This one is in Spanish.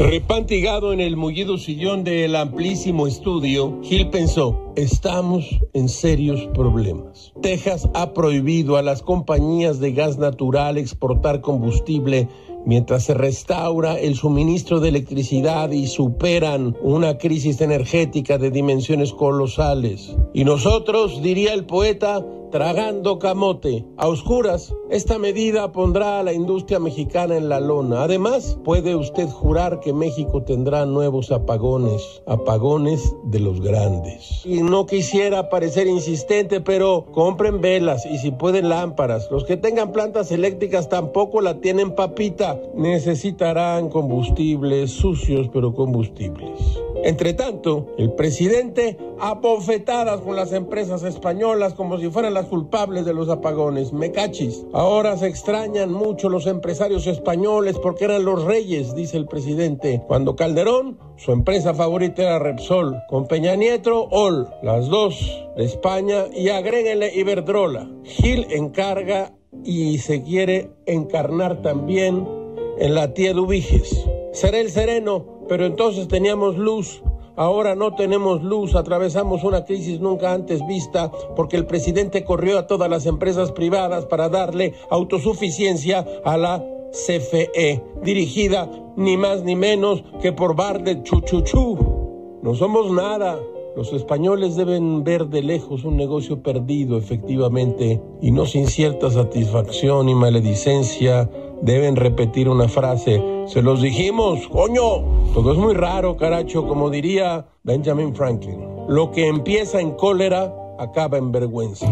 Empantigado en el mullido sillón del amplísimo estudio, Gil pensó, estamos en serios problemas. Texas ha prohibido a las compañías de gas natural exportar combustible mientras se restaura el suministro de electricidad y superan una crisis energética de dimensiones colosales. Y nosotros, diría el poeta, tragando camote. A oscuras, esta medida pondrá a la industria mexicana en la lona. Además, puede usted jurar que México tendrá nuevos apagones, apagones de los grandes. Y no quisiera parecer insistente, pero compren velas y si pueden lámparas. Los que tengan plantas eléctricas tampoco la tienen papita. Necesitarán combustibles sucios, pero combustibles. Entre tanto, el presidente apofetadas con las empresas españolas como si fueran las culpables de los apagones. Me cachis. Ahora se extrañan mucho los empresarios españoles porque eran los reyes, dice el presidente. Cuando Calderón, su empresa favorita era Repsol. Con Peña Nieto, Ol. Las dos de España y agréguenle Iberdrola. Gil encarga y se quiere encarnar también en la tía Dubiges. Seré el sereno pero entonces teníamos luz. Ahora no tenemos luz, atravesamos una crisis nunca antes vista porque el presidente corrió a todas las empresas privadas para darle autosuficiencia a la CFE, dirigida ni más ni menos que por Bar de Chuchuchú. No somos nada. Los españoles deben ver de lejos un negocio perdido, efectivamente, y no sin cierta satisfacción y maledicencia deben repetir una frase. Se los dijimos, coño. Todo es muy raro, caracho, como diría Benjamin Franklin. Lo que empieza en cólera acaba en vergüenza.